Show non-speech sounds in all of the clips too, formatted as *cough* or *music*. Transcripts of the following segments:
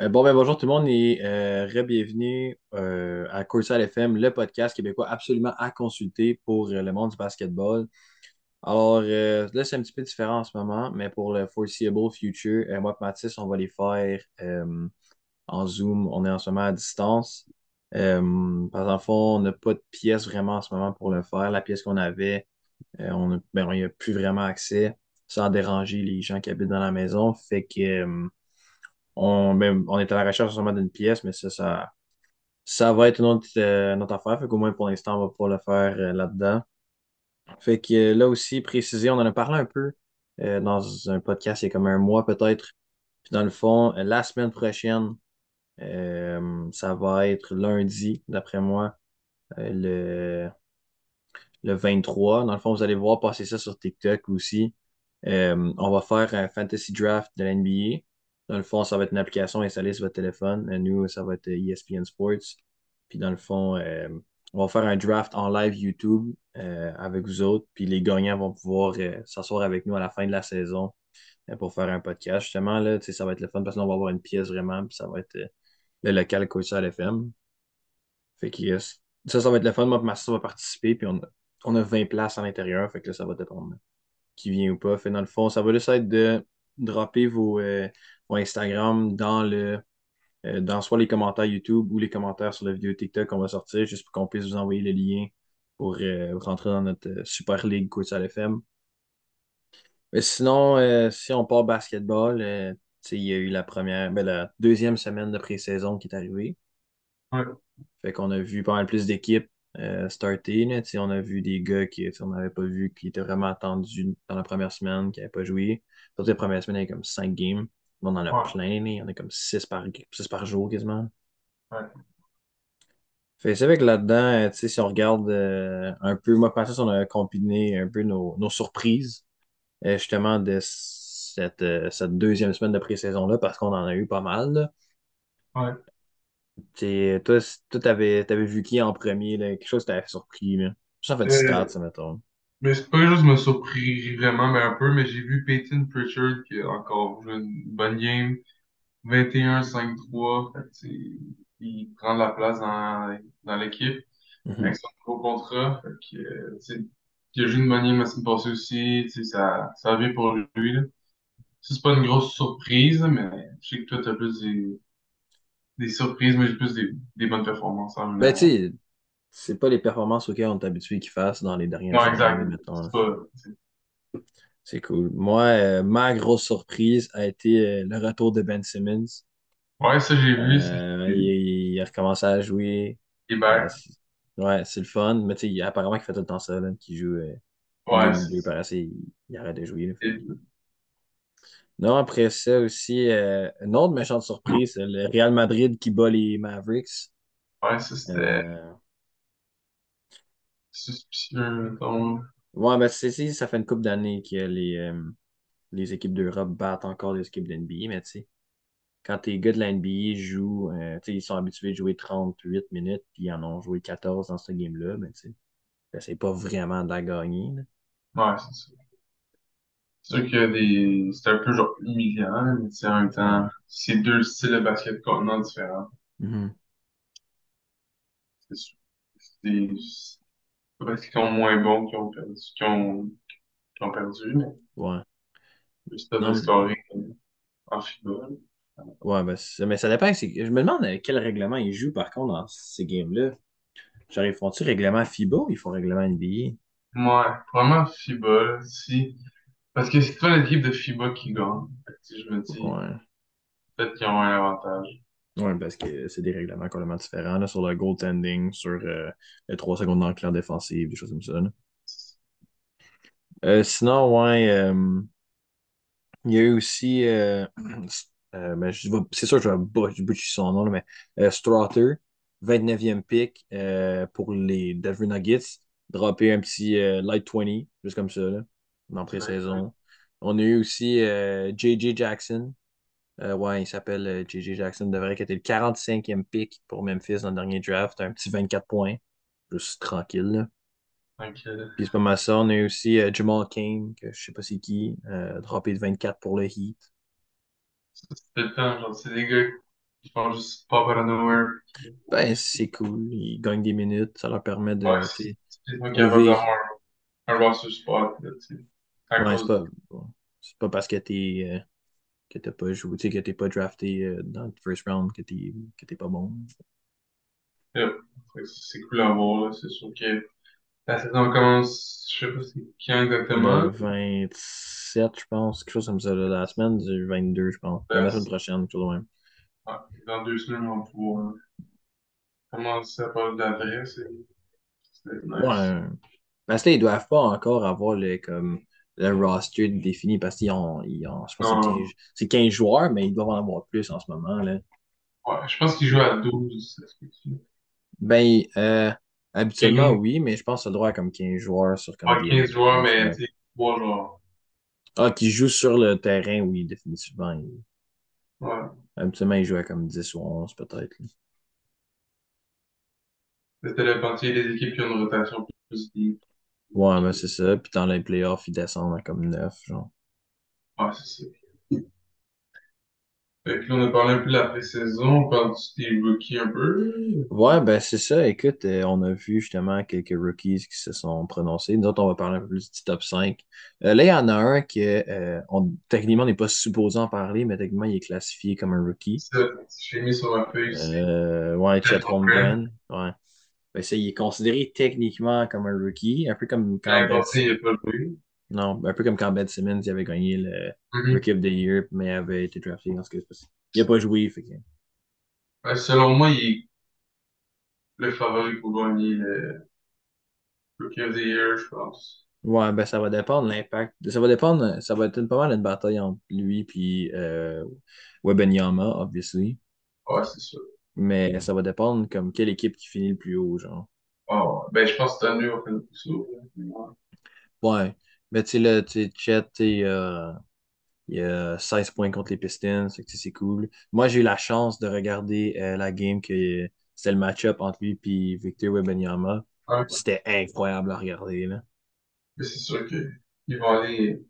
Euh, bon, ben bonjour tout le monde et euh, re-bienvenue euh, à Coursal FM, le podcast québécois absolument à consulter pour euh, le monde du basketball. Alors euh, là, c'est un petit peu différent en ce moment, mais pour le foreseeable future, moi et Mathis, on va les faire en Zoom. On est en ce moment à distance. Par exemple, on n'a pas de pièce vraiment en ce moment pour le faire. La pièce qu'on avait, on ben, on y a plus vraiment accès sans déranger les gens qui habitent dans la maison. Fait que on, ben, on est à la recherche seulement d'une pièce, mais ça, ça, ça va être une autre, euh, une autre affaire. Fait qu'au moins pour l'instant, on va pouvoir le faire euh, là-dedans. Fait que euh, là aussi, préciser, on en a parlé un peu dans un podcast il y a comme un mois peut-être. Puis dans le fond, la semaine prochaine, ça va être lundi, d'après moi, le, le 23. Dans le fond, vous allez voir passer ça sur TikTok aussi. On va faire un fantasy draft de l'NBA. Dans le fond, ça va être une application installée sur votre téléphone. Euh, Nous, ça va être ESPN Sports. Puis dans le fond, euh, on va faire un draft en live YouTube euh, avec vous autres. Puis les gagnants vont pouvoir euh, s'asseoir avec nous à la fin de la saison euh, pour faire un podcast. Justement, là, ça va être le fun parce qu'on va avoir une pièce vraiment. Puis ça va être euh, le local à l'FM. Fait que yes. ça, ça va être le fun. Moi, ma soeur va participer. Puis on a, on a 20 places à l'intérieur. Fait que là, ça va dépendre qui vient ou pas. Fait dans le fond, ça va juste être de dropper vos, euh, vos Instagram dans le euh, dans soit les commentaires YouTube ou les commentaires sur la vidéo TikTok qu'on va sortir, juste pour qu'on puisse vous envoyer le lien pour euh, rentrer dans notre euh, Super League Coursal FM. Mais sinon, si on part basketball, il y a eu la première, ben, la deuxième semaine de pré-saison qui est arrivée. Ouais. Fait qu'on a vu pas mal plus d'équipes euh, starter. là. On a vu des gars qui, tu sais, on n'avait pas vu, qui étaient vraiment attendus dans la première semaine, qui n'avaient pas joué. Surtout la première semaine, il y avait comme 5 games. On en a Ouais. plein, il y en a comme 6 par, six par jour quasiment. Ouais. Fait c'est vrai que là-dedans, euh, si on regarde euh, un peu, moi, pensais on a combiné un peu nos, nos surprises, euh, justement, de cette, euh, cette deuxième semaine de pré-saison-là, parce qu'on en a eu pas mal. là. Ouais. Toi, toi, t'avais, t'avais vu qui en premier, là? Quelque chose qui t'avait surpris, là. Ça fait du stats, Euh, ça, mettons. Mais c'est pas quelque chose qui m'a surpris vraiment, mais un peu, mais j'ai vu Peyton Pritchard qui a encore joué une bonne game. 21-5-3. Fait que, tu sais, il prend de la place dans, dans l'équipe avec Mhm. son nouveau contrat. Fait que, euh, il a joué une bonne game la semaine passée aussi. Tu sais, ça, ça va bien pour lui, là. C'est pas une grosse surprise, mais je sais que toi, t'as plus des, des surprises, mais j'ai plus des, des bonnes performances en Ben, tu c'est pas les performances auxquelles on est habitué qu'ils fassent dans les dernières Non, années. C'est cool. Moi, euh, ma grosse surprise a été euh, le retour de Ben Simmons. Ouais, ça, j'ai vu. Euh, il, il a recommencé à jouer. C'est- ouais, c'est le fun. Mais tu sais, il- apparemment, il fait tout le temps ça, qu'il joue Ouais, assez, il, il arrête de jouer. Non, après ça aussi, une autre méchante surprise, c'est le Real Madrid qui bat les Mavericks. ouais, ça, c'était suspicieux, mettons. ouais, ben c'est c'est- ça fait une couple d'années que les, euh, les équipes d'Europe battent encore les équipes de NBA, mais tu sais, quand tes gars de la NBA jouent, euh, tu sais, ils sont habitués de jouer 38 minutes, puis ils en ont joué 14 dans ce game-là, ben tu sais, ben, c'est pas vraiment de la gagner. là. Ouais, c'est ça. C'est sûr a des. C'était un peu genre humiliant, mais tu sais, en même temps, c'est deux styles de basket complètement différents. Mhm. C'est sûr. Parce qu'ils sont moins bons qui ont perdu, qui ont, qui ont perdu, mais Ouais. juste Non, scorer en FIBA. ouais, ben, c'est- mais ça dépend. Je me demande euh, quel règlement ils jouent par contre dans ces games-là. Genre, ils font-tu règlement FIBA ou ils font règlement NBA? Ouais, vraiment FIBA, si. Parce que c'est pas l'équipe de FIBA qui gagne. Je me dis, Ouais. peut-être qu'ils ont un avantage. Ouais, parce que c'est des règlements complètement différents là, sur le goaltending, sur euh, les 3 secondes d'enclair défensive, des choses comme ça. là. Euh, sinon, ouais, euh, il y a eu aussi, *clears throat* ben, c'est sûr que je vais butcher son nom, là, mais euh, Strother, 29e pick pour les Denver Nuggets, droppé un petit light 20, juste comme ça, là, dans pré-saison. On a eu aussi J.J. Jackson. Euh, ouais, il s'appelle euh, J.J. Jackson, devrait être le 45e pick pour Memphis dans le dernier draft, un petit 24 points, juste tranquille. là. Euh, Puis c'est pas mal ça. On a eu aussi euh, Jamal Cain, que je sais pas c'est qui, euh, droppé de 24 pour le Heat. c'est le temps, genre, c'est des gars. Ils font juste pop out of nowhere. Ben, c'est cool. Ils gagnent des minutes. Ça leur permet de, c'est c'est un, un roster spot, là, Ouais, c'est de. pas, c'est pas parce que t'es, euh, que t'as pas joué, tu sais, que t'es pas drafté euh, dans le first round que t'es, que t'es pas bon. Que C'est cool à voir, là. C'est sûr que la saison commence, je sais pas c'est quand exactement. Le 27, je pense, quelque chose comme ça. La semaine du 22, je pense. La semaine prochaine, quelque chose de même. ouais, dans deux semaines, on va pouvoir euh, commencer à parler d'adresse. et C'est nice. Ouais. Parce que là, ils doivent pas encore avoir le, comme, le roster défini parce qu'ils ont, ils ont, je pense que c'est Non, 15, c'est 15 joueurs, mais ils doivent en avoir plus en ce moment, là. ouais, je pense qu'il joue à 12. est-ce que tu- Ben, euh, habituellement, oui, mais je pense que ça doit être comme 15 joueurs sur comme Ouais, des 15 joueurs, mais sais, trois joueurs. Ah, qui jouent sur le terrain, oui, définitivement. Ils- Ouais. habituellement, ils jouent à comme 10 ou 11, peut-être. C'était le parti des équipes qui ont une rotation plus deep. Ouais, mais c'est ça. Puis dans les playoffs, ils descendent à comme 9, genre. Ouais, c'est ça. Fait que là, on a parlé un peu de la pré-saison, on parle des rookies un peu. Ouais, ben c'est ça. Écoute, euh, on a vu justement quelques rookies qui se sont prononcés. Nous autres, on va parler un peu plus du top 5. Euh, là, il y en a un que euh, on, techniquement, on n'est pas supposé en parler, mais techniquement, il est classifié comme un rookie. Ça, j'ai mis sur ma feuille ici. Euh, ouais, Chet. Holmgren. Ouais. Ben, il est considéré techniquement comme un rookie, un peu comme quand Ben, pas non, un peu comme quand Ben Simmons il avait gagné le Mhm. Rookie of the Year, mais avait été drafté dans ce cas Il n'a pas joué, fait que... Ouais, selon moi, il est le favori pour gagner le Rookie of the Year, je pense. Ouais, ben ça va dépendre de l'impact. Ça va dépendre, ça va être une- pas mal une bataille entre lui et euh, Wembanyama, obviously. Ouais, c'est sûr. Mais ça va dépendre comme quelle équipe qui finit le plus haut, genre. Oh, ben, je pense que haut. là. Ouais. Mais tu sais, là, tu Chet, euh, il y a 16 points contre les Pistons, c'est cool. Moi, j'ai eu la chance de regarder euh, la game que c'était le match-up entre lui et Victor Wembanyama. Ouais, C'était incroyable à regarder, là. mais c'est sûr qu'ils vont aller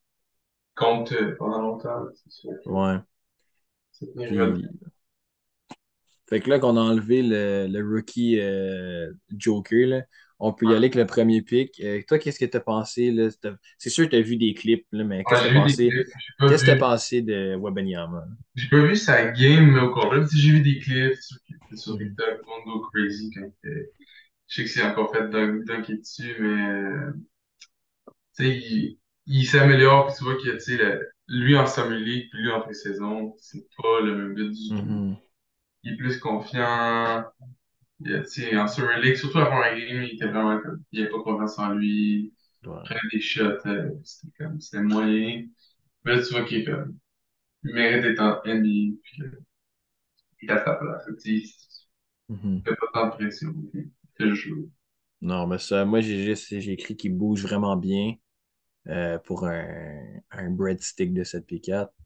contre euh, pendant longtemps. C'est sûr Ouais. c'est Puis, fait que là qu'on a enlevé le, le rookie euh, Joker, là, on peut y aller avec le premier pick. Euh, toi, qu'est-ce que t'as pensé, là? C'est sûr que t'as vu des clips, là, mais qu'est-ce que t'as pensé? Qu'est-ce que t'as pensé de Wembanyama? J'ai pas vu sa game au complet. Si j'ai vu des clips, c'est sûr que c'est sûr que Mhm. tout le monde go crazy quand je sais que c'est encore fait dunk, dunker dessus, mais tu sais, il, il s'améliore, puis tu vois que tu sais, lui en Summer League, puis lui en pré-saison, c'est pas le même but du tout. Mhm. Il est plus confiant. Il, en Summer League, surtout la première game, il était vraiment comme, il avait pas confiance en lui. Il Ouais. prenait des shots, euh, c'était comme, c'était moyen. Mais là, tu vois qu'il est comme, il mérite d'être en NBA, puis euh, il a sa place. Tu sais, Mhm. il fait pas tant de pression. fait juste jouer. Non, mais ça, moi, j'ai juste j'ai écrit qu'il bouge vraiment bien euh, pour un, un breadstick de 7 p 4 Ça,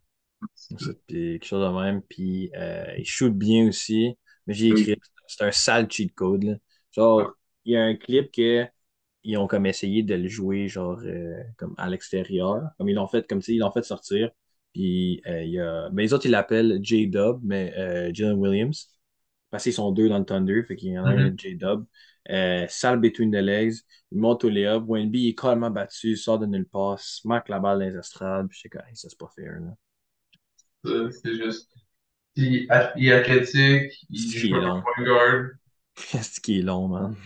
puis quelque chose de même. Puis euh, il shoot bien aussi. Mais j'ai écrit, c'est un sale cheat code. Là. Genre, il y a un clip que ils ont comme essayé de le jouer genre euh, comme à l'extérieur. Comme ils l'ont fait, comme ils l'ont fait sortir. Puis euh, il y a. Ben, les autres, ils l'appellent J-Dub, mais Jalen Williams. Parce qu'ils sont deux dans le Thunder, fait qu'il y en a un Mhm. J-Dub. Euh, sale between the legs. Il monte au layup. Wenby est carrément battu, sort de nulle part, smack la balle dans les estrades. Puis je sais que hey, ça, c'est pas fair. Là. C'est juste. Il, il est athlétique, il joue un long. point guard. *laughs* C'est qui est long, man.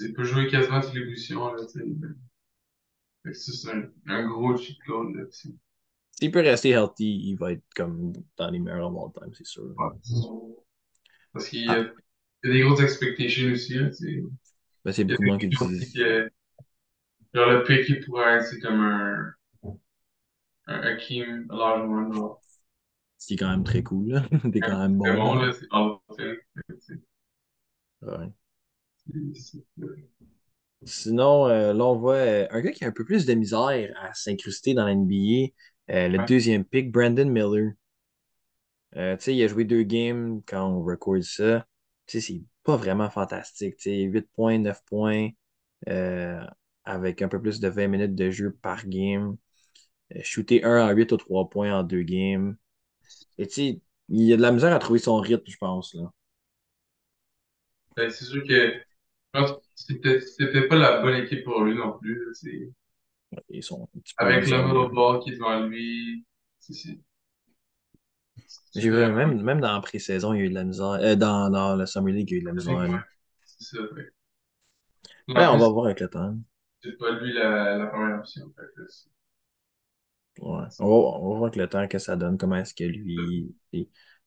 Il peut jouer quasiment toutes les positions, là, tu sais. C'est un, un gros cheat code, là. S'il peut rester healthy, il va être comme dans les meilleurs all time, c'est sûr. Ouais. Parce qu'il y a, Ah, y a des grosses expectations aussi, là, tu ben, c'est beaucoup de monde des qui gens aussi disent. que, genre, le pick, il pourrait être, c'est comme un, un Hakeem Olajuwon, genre. C'est quand même très cool. *laughs* T'es quand même bon, bon, là. c'est. Ouais. Sinon, euh, là, on voit euh, un gars qui a un peu plus de misère à s'incruster dans la NBA. euh, le Ouais. deuxième pick, Brandon Miller. Euh, tu sais, il a joué deux games quand on record ça. Tu sais, c'est pas vraiment fantastique. Tu sais, 8 points, 9 points, euh, avec un peu plus de 20 minutes de jeu par game. Shooter 1 à 8 ou 3 points en deux games. Et tu sais, Il a de la misère à trouver son rythme, je pense, là. Ben, c'est sûr que je pense que c'était c'était pas la bonne équipe pour lui non plus. C'est Ils sont avec le isolés. middle ball qui est devant lui. C'est c'est- c'est J'ai vu, même, même dans la pré-saison, il y a eu de la misère. Euh, dans, dans le Summer League, il y a eu de la misère. Ouais, c'est ça. ouais. Ouais, En on va voir avec le temps. c'est pas lui la, la première option. Fait que c'est- Ouais. On va, on va voir avec le temps que ça donne, comment est-ce que lui,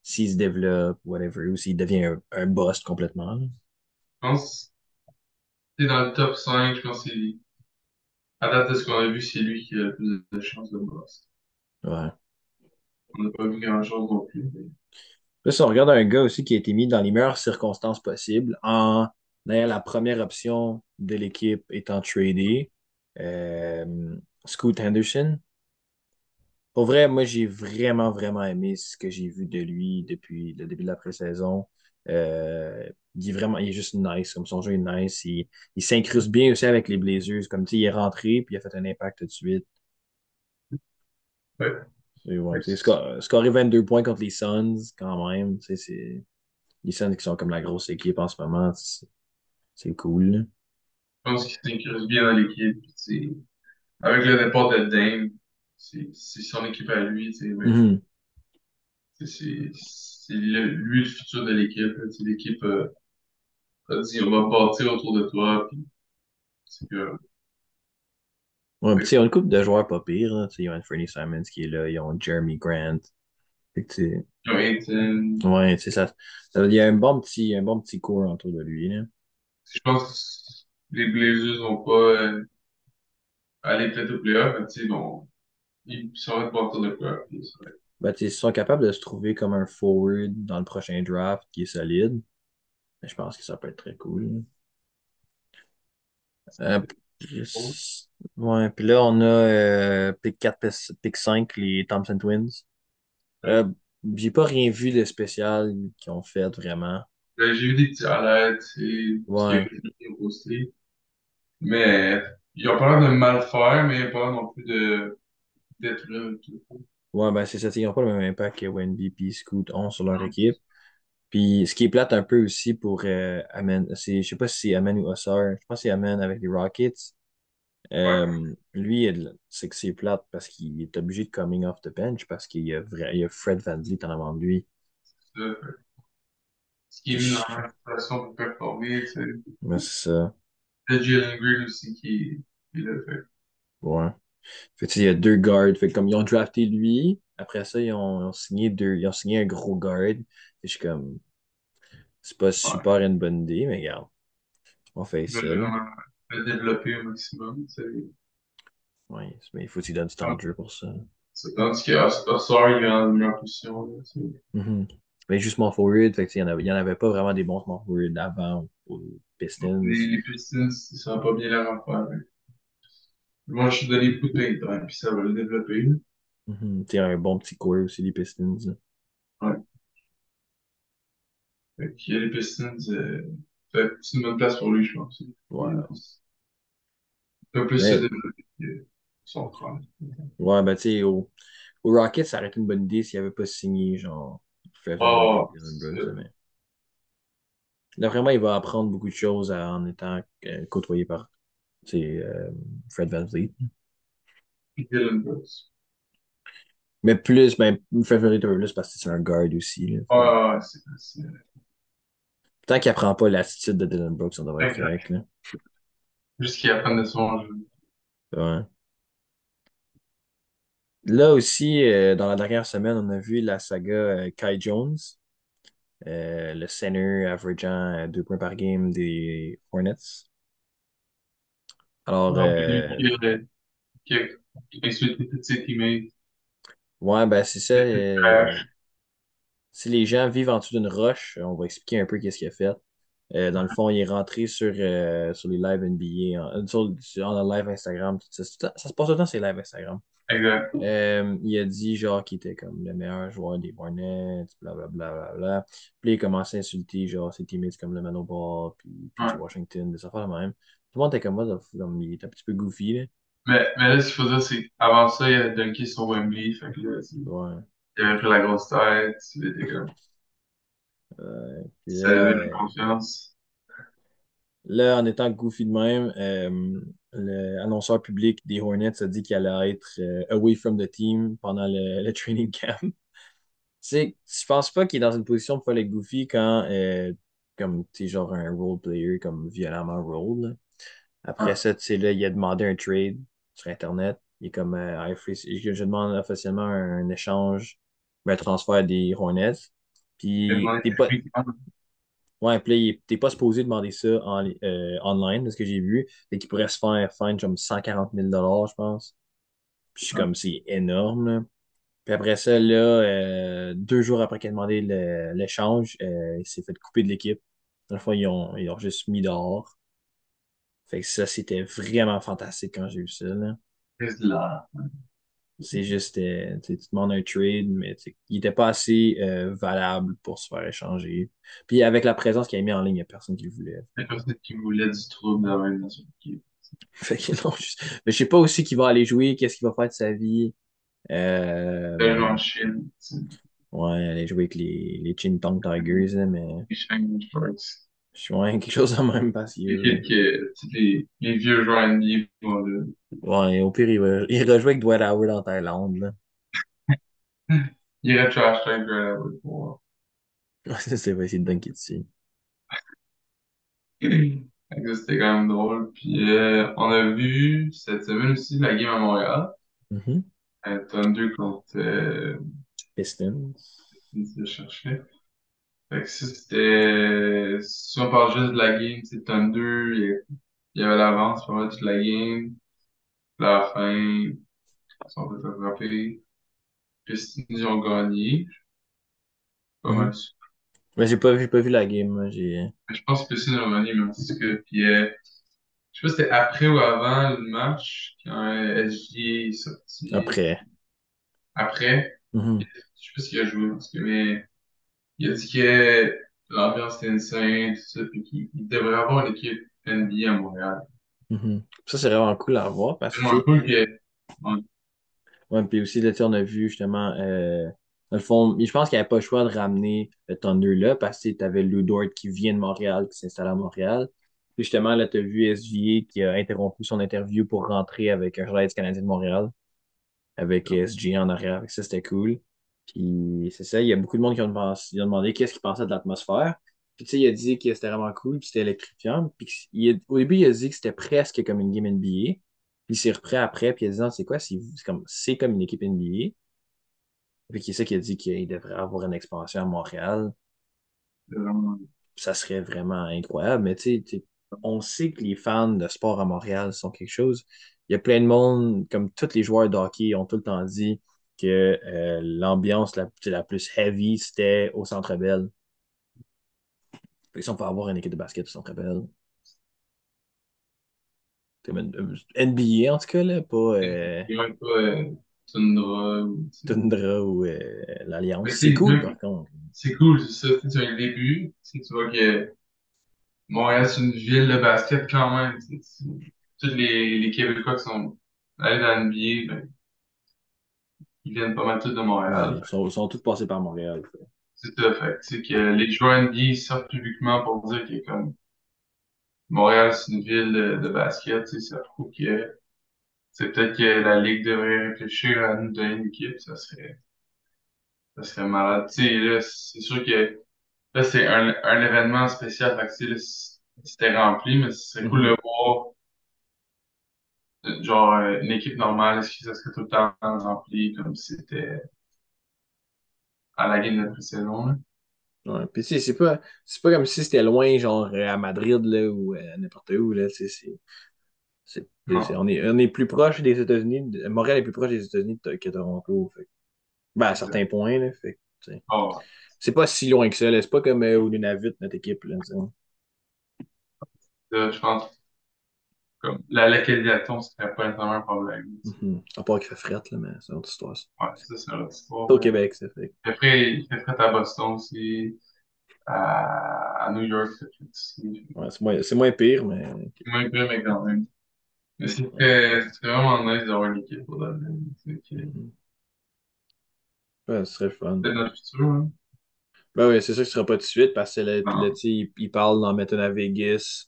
s'il se développe, whatever, ou s'il devient un, un boss complètement. là. Je pense que c'est dans le top 5, je pense que c'est à date de ce qu'on a vu, c'est lui qui a le plus de chances de boss. Ouais. On n'a pas vu grand-chose non plus. mais- Là, si on regarde un gars aussi qui a été mis dans les meilleures circonstances possibles, en ayant la première option de l'équipe étant tradé, euh, Scoot Henderson. Pour vrai, moi, j'ai vraiment, vraiment aimé ce que j'ai vu de lui depuis le début de la pré-saison. Euh, il est vraiment, il est juste nice, comme son jeu est nice. Il, il s'incruste bien aussi avec les Blazers. Comme tu sais, il est rentré, puis il a fait un impact tout de suite. Ouais. Et ouais, sco- scorer 22 points contre les Suns, quand même. C'est les Suns qui sont comme la grosse équipe en ce moment. C'est cool. Je pense qu'il s'incruse bien dans l'équipe. Avec le départ de Dame, c'est c'est son équipe à lui. tu sais, mais Mhm. C'est c'est- c'est lui le futur de l'équipe. L'équipe euh, a dit on va bâtir autour de toi. Puis c'est que. Ouais, sais, ils ont une couple de joueurs pas pires. là. Ils ont Anthony Simons qui est là, ils ont Jeremy Grant. Fait que. Ouais, sais, ça, ça- il y a un bon petit, un bon petit cours autour de lui, là. Je pense que les Blazers vont pas euh, aller peut-être au playoff, mais tu sais, bon, ils de quoi. Ben, sais, ils sont capables de se trouver comme un forward dans le prochain draft qui est solide. Mais je pense que ça peut être très cool. Euh, puis- ouais, puis là, on a euh, pick 4, pick 5, les Thompson Twins. Euh, j'ai pas rien vu de spécial qu'ils ont fait vraiment. Ben, J'ai vu des petits highlights, Ouais. posté. Mais ils ont pas l'air de mal faire, mais pas non plus de détruire tout. Ouais, ben c'est ça. Ils n'ont pas le même impact que Wendy et Scoot ont sur leur équipe. Puis ce qui est plate un peu aussi pour euh, Amen, c'est, je sais pas si c'est Amen ou Ossar, je pense que c'est Amen avec les Rockets. Ouais, Euh, lui, c'est que c'est plate parce qu'il est obligé de coming off the bench parce qu'il y a, vrai, il y a Fred VanVleet en avant de lui. c'est ça. Ce qui est mis dans la situation pour performer, tu sais. Ouais, c'est ça. Le Jalen Green aussi qui, qui l'a fait. Ouais. Fait que, il y a deux guards. Fait que comme ils ont drafté lui, après ça, ils ont, ils ont signé deux, ils ont signé un gros guard. Et je suis comme, c'est pas Ouais. super une bonne idée, mais regarde, on fait ça. là. vraiment le développer au maximum, tu sais. Ouais, mais il faut qu'il donne du temps de jeu pour ça. C'est- Tandis que Ossar, il est en meilleure position. Mhm. Mais juste small forward, fait il n'y en, en avait pas vraiment des bons forward avant aux Pistons. Les, les Pistons, ils sont pas bien leur affaire. Hein. Moi, je suis de pain time, puis ça va le développer. Tu sais, un bon petit core aussi, les Pistons. Ouais. Fait que les Pistons, euh, c'est une bonne place pour lui, je pense. Ouais. Il peut plus se Mais, développer que son frère. ouais, ben, tu sais, au, au Rockets, ça aurait été une bonne idée s'il n'avait pas signé, genre, Oh, là, vraiment, il va apprendre beaucoup de choses en étant euh, côtoyé par, sais, euh, Fred VanVleet. Dylan Brooks. Mais plus, ben, Fred VanVleet un peu plus parce que c'est un guard aussi. Ah, c'est c'est- Tant qu'il apprend pas l'attitude de Dylan Brooks, on devrait être correct. Là. Juste qu'il apprenne de son jeu. Ouais. Là aussi, euh, dans la dernière semaine, on a vu la saga euh, Kai Jones, euh, le center averagant euh, deux points par game des Hornets. Alors, Donc, euh, qui a, qui a, qui a insulté tous ses teammates. ouais, ben c'est ça. Euh, si les gens vivent en dessous d'une roche, on va expliquer un peu qu'est-ce qu'il a fait. Euh, dans le fond, il est rentré sur, euh, sur les lives NBA, en, euh, sur, sur en live Instagram, tout ça. Ça, ça se passe sur les lives Instagram. Exact. Euh, il a dit genre qu'il était comme le meilleur joueur des Hornets, blablabla. Bla, bla, bla. Puis il a commencé à insulter genre ses teammates comme le Mano Ball, puis Ouais. Washington, des affaires de même. Le monde était comme moi, il était un petit peu goofy, là. Mais, mais là, ce qu'il faut dire, c'est qu'avant ça, il a dunké sur Wembley. Fait que là, c'est Ouais. Il avait pris la grosse tête, il était comme, Euh, ça avait là, confiance. là, en étant goofy de même, euh, l'annonceur public des Hornets a dit qu'il allait être euh, away from the team pendant le, le training camp. *laughs* Tu sais, je pense pas qu'il est dans une position pour faire le goofy quand, euh, comme, tu sais, genre un role player, comme violemment role. Après Ouais, ça, tu sais, là, il a demandé un trade sur Internet. Il est comme, euh, Ah, je, je demande officiellement un, échange, un transfert des Hornets. Puis, t'es pas, ouais, puis t'es pas supposé demander ça en, euh, online, de ce que j'ai vu. Fait qu'il pourrait se faire fine comme 140 000 je pense. Puis, je suis même. comme, c'est énorme, là. Puis après ça, là, euh, deux jours après qu'il a demandé l'échange, euh, il s'est fait couper de l'équipe. Dans le fond, ils ont, ils ont juste mis dehors. Fait que ça, c'était vraiment fantastique quand j'ai vu ça, là. C'est juste, euh, tu demandes un trade, mais il n'était pas assez euh, valable pour se faire échanger. Puis avec la présence qu'il a mis en ligne, il n'y a personne qui le voulait. Il y a personne qui voulait du trouble de même dans son équipe. Fait que *laughs* non, je... Mais je sais pas aussi qui va aller jouer, qu'est-ce qu'il va faire de sa vie. Euh, en Chine, Ouais, aller jouer avec les, les Chin Tigers, là, mais les. Je suis quelque chose de même parce Les que. kids que, tu sais, les, les vieux joueurs NBA vont là. Ouais, au pire, il va, il va jouer avec Dwight Howard en Thaïlande, là. Il irait trash talk Grant Howard pour voir. Ouais, ça, c'est essayer de dunker dessus. C'était quand même drôle. Puis euh, on a vu cette semaine aussi la game à Montréal. Mhm. Euh, Thunder contre euh, Pistons. qui se cherchait. Fait que ça, c'était. Si on parle juste de la game, c'est y a- il y avait l'avance mal toute la game. Puis la fin, ils sont fait attraper. Pistons, ils ont gagné. Pas Mhm. mal. Mais j'ai pas, j'ai pas vu la game, moi, j'ai. Je pense que Pistons ont gagné, mais tout cas. Puis euh, je sais pas si c'était après ou avant le match, quand euh, SG est sorti. Après. Après, je Mhm. sais pas s'il a joué, parce que, mais il a dit que l'ambiance était insane, tout ça, puis qu'il il devrait avoir une équipe NBA à Montréal. Mhm. Ça, c'est vraiment cool à voir parce C'est que, cool que. Ouais, ouais, puis aussi, là, on a vu justement, euh, dans le fond, mais je pense qu'il n'y avait pas le choix de ramener le Thunder là parce que tu avais Lou Dort qui vient de Montréal, qui s'installe à Montréal. Puis justement, là, tu as vu SGA qui a interrompu son interview pour rentrer avec un journaliste canadien de Montréal, avec SGA en arrière. Ça, c'était cool. Puis c'est ça, il y a beaucoup de monde qui ont, demandé, ils ont demandé qu'est-ce qu'ils pensaient de l'atmosphère. Puis tu sais, il a dit que c'était vraiment cool, puis c'était électrifiant. Puis il a- au début, il a dit que c'était presque comme une game NBA. Puis il s'est repris après, puis il a dit non, c'est quoi? C'est comme, c'est comme une équipe NBA. Puis c'est ça qu'il a dit qu'il devrait avoir une expansion à Montréal. vraiment. Ça serait vraiment incroyable. Mais tu sais, tu sais, on sait que les fans de sport à Montréal sont quelque chose. Il y a plein de monde, comme tous les joueurs de hockey ont tout le temps dit que euh, l'ambiance la, la plus heavy, c'était au Centre Bell. Si on peut avoir une équipe de basket au Centre Bell. Une NBA en tout cas, là, pas euh, pas euh, Tundra ou. Tundra ou euh, l'Alliance. C'est cool par contre. c'est cool, c'est ça. Tu c'est un début. Tu vois que Montréal, c'est une ville de basket quand même. Tous les, les Québécois qui sont allés dans l'NBA, ben, ils viennent pas mal tous de Ouais, Montréal. ils sont, sont tous passés par Montréal. fait. C'est ça, fait que, tu sais, que les joueurs NBA sortent publiquement pour dire que comme Montréal, c'est une ville de, de basket, ça prouve que c'est peut-être que la Ligue devrait réfléchir à nous donner une équipe, ça serait, ça serait malade. Tu sais, là, c'est sûr que là, c'est un, un événement spécial, fait que, là, c'était rempli, mais ce serait cool Mhm. de voir, genre, euh, une équipe normale, est-ce que ça serait tout le temps rempli comme si c'était à la game de pré-saison, là? Ouais. Puis c'est pas, c'est pas comme si c'était loin, genre euh, à Madrid là, ou euh, n'importe où. Là, c'est, c'est, on est, on est plus proche des États-Unis. Montréal est plus proche des États-Unis que Toronto. Fait. Ben, à certains points. Là, fait. Oh, C'est pas si loin que ça. là. C'est pas comme euh, au Nunavut, notre équipe. Là, je pense, comme, la localisation serait pas nécessairement un problème. Mhm. À part qu'il fait fret, là, mais c'est une autre histoire. ça. Ouais, ça, c'est notre histoire. C'est au Québec, ça fait. Il fait il fait à Boston aussi, à, à New York, ça fait aussi. Ouais, c'est moins, c'est moins pire, mais. C'est moins pire, mais quand même. Mais c'est c'est vraiment nice d'avoir une équipe pour. C'est que- Mhm. Ouais, ce serait fun. C'est notre futur, hein. Ben oui, c'est sûr que ce sera pas tout de suite parce que Non. sais, ils, ils parlent d'en mettre une à Vegas.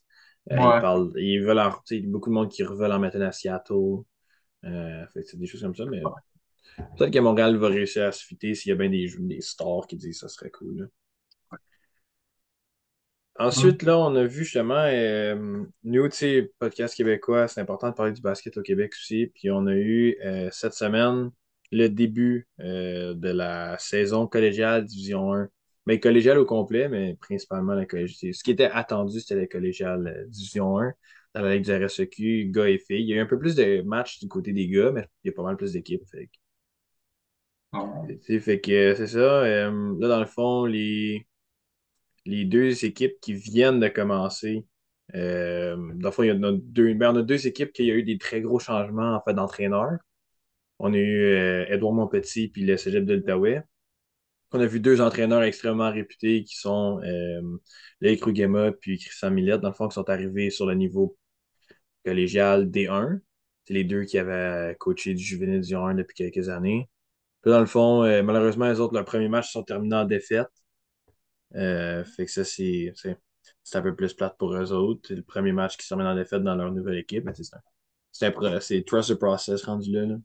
Euh, ils Ouais. parlent, ils veulent sais, beaucoup de monde qui veulent en mettre à Seattle. Euh, c'est des choses comme ça, mais peut-être que Montréal va réussir à se fitter s'il y a bien des, des stars qui disent que ça serait cool. là. Ensuite, là, on a vu justement, euh, nous, tu sais, podcast québécois, c'est important de parler du basket au Québec aussi. Puis on a eu euh, cette semaine le début euh, de la saison collégiale Division 1. Mais collégiale au complet, mais principalement la collégiale. Ce qui était attendu, c'était la collégiale euh, Division 1 dans la Ligue du RSEQ, gars et filles. Il y a eu un peu plus de matchs du côté des gars, mais il y a pas mal plus d'équipes. Fait, que fait que, euh, c'est ça. Euh, là, dans le fond, les les deux équipes qui viennent de commencer. Euh, dans le fond, il y en a deux, ben, on a deux équipes qui ont eu des très gros changements en fait, d'entraîneurs. On a eu euh, Edouard Montpetit puis le Cégep de l'Outaouais. On a vu deux entraîneurs extrêmement réputés qui sont euh, Léa Krugema puis Christian Millette, dans le fond, qui sont arrivés sur le niveau collégial D1. C'est les deux qui avaient coaché du juvénile du 1 depuis quelques années. Dans le fond, euh, malheureusement, les autres, leur premier match sont terminés en défaite. Euh, fait que ça, c'est un peu plus plate pour eux autres. C'est le premier match qui se remet en défaite dans leur nouvelle équipe. C'est un c'est trust the process rendu là.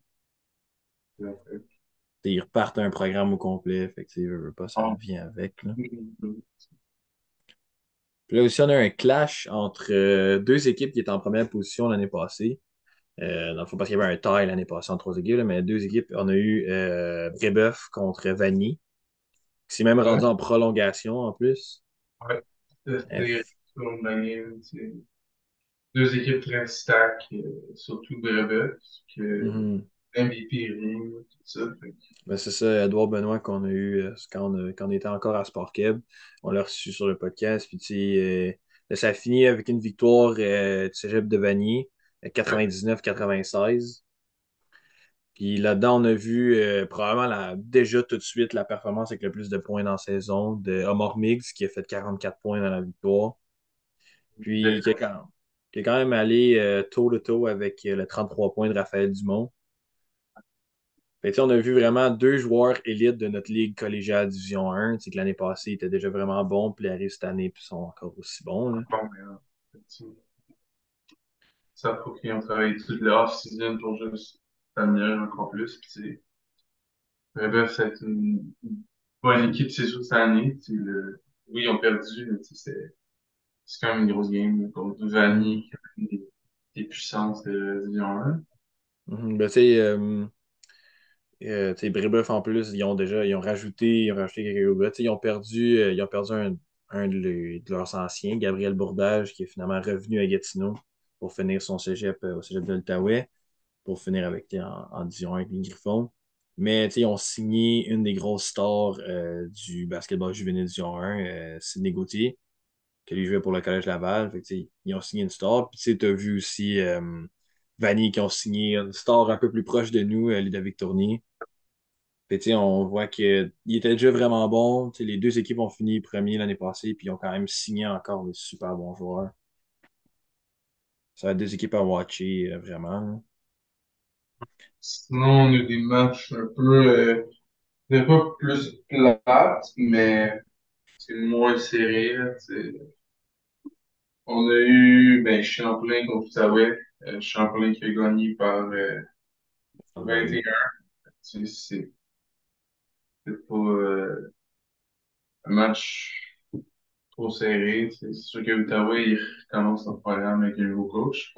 là. Ils repartent un programme au complet. Fait que, veux, veux pas, ça Non. vient avec. Là. Puis là aussi, on a un clash entre euh, deux équipes qui étaient en première position l'année passée. Euh, dans le fond, parce qu'il y avait un tie l'année passée entre trois équipes, là, mais deux équipes. On a eu euh, Brébeuf contre Vanier, qui s'est même rendu en prolongation en plus. Ouais. Euh, deux équipes très stack, euh, surtout Brebeuf, que mhm. MVP ring, tout ça. Ben, c'est ça, Edouard Benoît qu'on a eu euh, quand, on a- quand on était encore à Sport Keb. On l'a reçu sur le podcast. Puis, euh, là, ça a fini avec une victoire euh, du Cégep de Vanier, euh, ouais. 99-96. Puis là-dedans, on a vu euh, probablement la, déjà tout de suite la performance avec le plus de points dans la saison de Omar Miggs qui a fait 44 points dans la victoire. Puis qui est quand, qui est quand même allé euh, toe-to-toe avec euh, le 33 points de Raphaël Dumont. On a vu vraiment deux joueurs élites de notre ligue collégiale Division 1. C'est que l'année passée, ils étaient déjà vraiment bons, puis ils arrivent cette année, puis ils sont encore aussi bons. Là. Bon, mais, euh, tu- ça faut qu'ils ont travaillé toute l'off-season pour juste s'améliorer encore plus. Puis, sais, Brebeuf, c'est une bonne équipe, c'est sûr, cette année. Le- Oui, ils ont perdu, mais c'est quand même une grosse game contre a des, des puissances de Division 1. Mhm. Ben, sais, euh, Brébeuf, en plus, ils ont déjà ils ont rajouté, ils ont rajouté sais, Ils ont perdu, euh, ils ont perdu un, un de, le- de leurs anciens, Gabriel Bourdage, qui est finalement revenu à Gatineau pour finir son cégep euh, au cégep de l'Outaouais. pour finir avec en, en Division 1 avec les Griffons. Mais ils ont signé une des grosses stars euh, du basketball juvénile Division 1, euh, Gauthier, qui lui jouait pour le Collège Laval. Ils ont signé une star. Puis tu as vu aussi Vanny qui ont signé une star un peu plus proche de nous, euh, Ludovic Tournier. Que, on voit qu'il était déjà vraiment bon. Les deux équipes ont fini premier l'année passée, puis ils ont quand même signé encore des super bons joueurs. Ça va être deux équipes à watcher, euh, vraiment. Sinon, on a des matchs un peu, euh, pas plus plates, mais c'est moins serré. On a eu ben, Champlain contre Outaouais. Euh, Champlain qui a gagné par euh, Ah, ben oui. 21. Tu sais, C'est c'est pas euh, un match trop serré. C'est sûr que Outaouais, il recommence son programme avec un nouveau coach.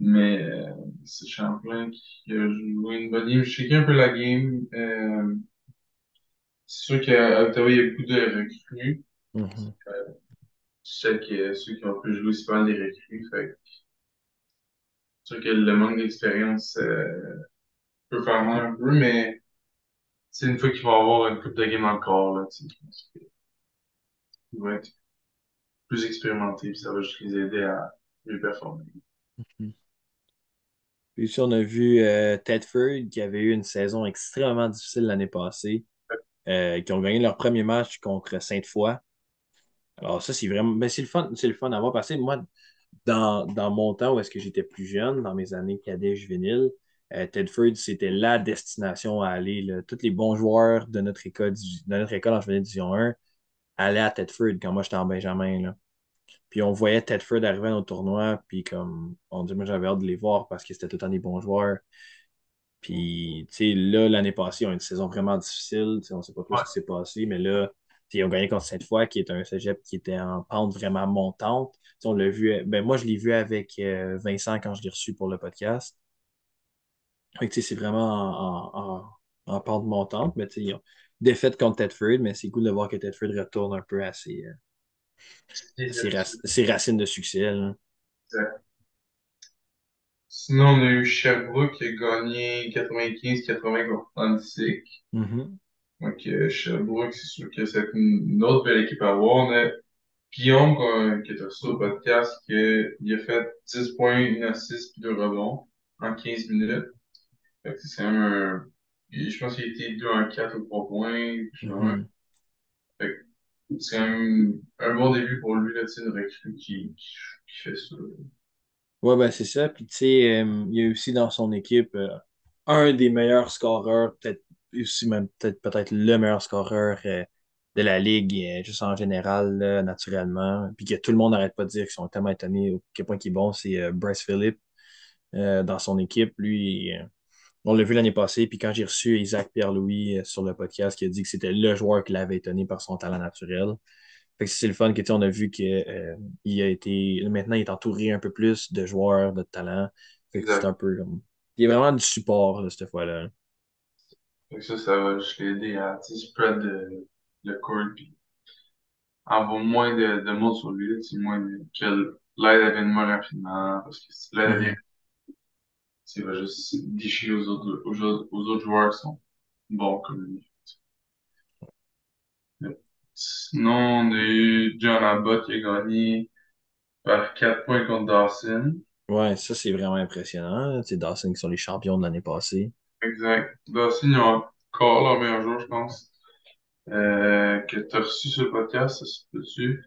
Mais euh, c'est Champlain qui a joué une bonne game. Je sais un peu la game. Euh, c'est sûr qu'à Ottawa, il y a beaucoup de recrues. Mhm. Je sais que ceux qui ont pu jouer, c'est pas des recrues. Fait sûr que le manque d'expérience euh, peut faire mal un peu, mais c'est une fois qu'il va avoir une coupe de game encore, là, tu sais, qu'ils vont être plus expérimentés, puis ça va juste les aider à mieux performer. Puis ici, on a vu euh, Tedford qui avait eu une saison extrêmement difficile l'année passée, euh, qui ont gagné leur premier match contre Sainte-Foy. Alors ça, c'est vraiment, ben, c'est le fun, c'est le fun à voir parce que moi, dans, dans mon temps où est-ce que j'étais plus jeune, dans mes années cadet juvénile, euh, Tedford, c'était la destination à aller. là. Tous les bons joueurs de notre école, de notre école en Chevalet Division 1 allaient à Tedford quand moi j'étais en Benjamin. Là. Puis on voyait Tedford arriver à nos tournois, puis comme on dit, moi j'avais hâte de les voir parce que c'était tout le temps des bons joueurs. Puis, tu sais, là, l'année passée, ont eu une saison vraiment difficile. On ne sait pas trop ce qui s'est passé, mais là, ils ont gagné contre Sainte-Foy, qui est un cégep qui était en pente vraiment montante. On l'a vu, ben moi, je l'ai vu avec euh, Vincent quand je l'ai reçu pour le podcast. C'est vraiment en, en, en- en pente montante, mais ils ont défaite contre Tedford, mais c'est cool de voir que Tedford retourne un peu à ses, euh, à ses, rac- ses racines de succès. là. Exact. Sinon, on a eu Sherbrooke qui a gagné 95-80 contre. Donc, Sherbrooke, c'est sûr que c'est une, autre belle équipe à voir. On a Guillaume, qui est sur le podcast, qui a, il a fait 10 points, une assist puis deux rebonds en 15 minutes. Fait que c'est quand même un... Je pense qu'il a été 2 en 4 ou 3 points. Fait que c'est quand même un bon début pour lui, là, une recrue qui, qui, qui fait ça. Ouais, ben c'est ça. Puis, tu sais, euh, il y a aussi dans son équipe euh, un des meilleurs scoreurs, peut-être aussi même peut-être peut-être le meilleur scoreur euh, de la ligue, euh, juste en général, là, naturellement. Puis que tout le monde n'arrête pas de dire qu'ils sont tellement étonnés au quel point il est bon, c'est euh, Bryce Phillip euh, dans son équipe. Lui, on l'a vu l'année passée, puis quand j'ai reçu Isaac Pierre-Louis sur le podcast, qui a dit que c'était le joueur qui l'avait étonné par son talent naturel. Fait que c'est le fun que, tu sais, on a vu que, euh, il a été, maintenant, il est entouré un peu plus de joueurs, de talent. Fait que c'est un peu comme, il y a vraiment du support, là, cette fois-là. Fait ça, ça va juste l'aider à, spread le, le court puis avoir moins de, de monde sur lui, moins de, que l'aide vienne moins rapidement, parce que si l'aide vient, va juste déchirer aux autres, aux, autres- aux autres joueurs qui sont bons comme lui. Sinon, on a eu John Abbott qui a gagné par 4 points contre Dawson. Ouais, ça, c'est vraiment impressionnant. sais, Dawson qui sont les champions de l'année passée. Exact. Dawson, ils ont encore leur meilleur joueur, je pense. Euh, que tu as reçu sur le podcast, ça se peut-tu?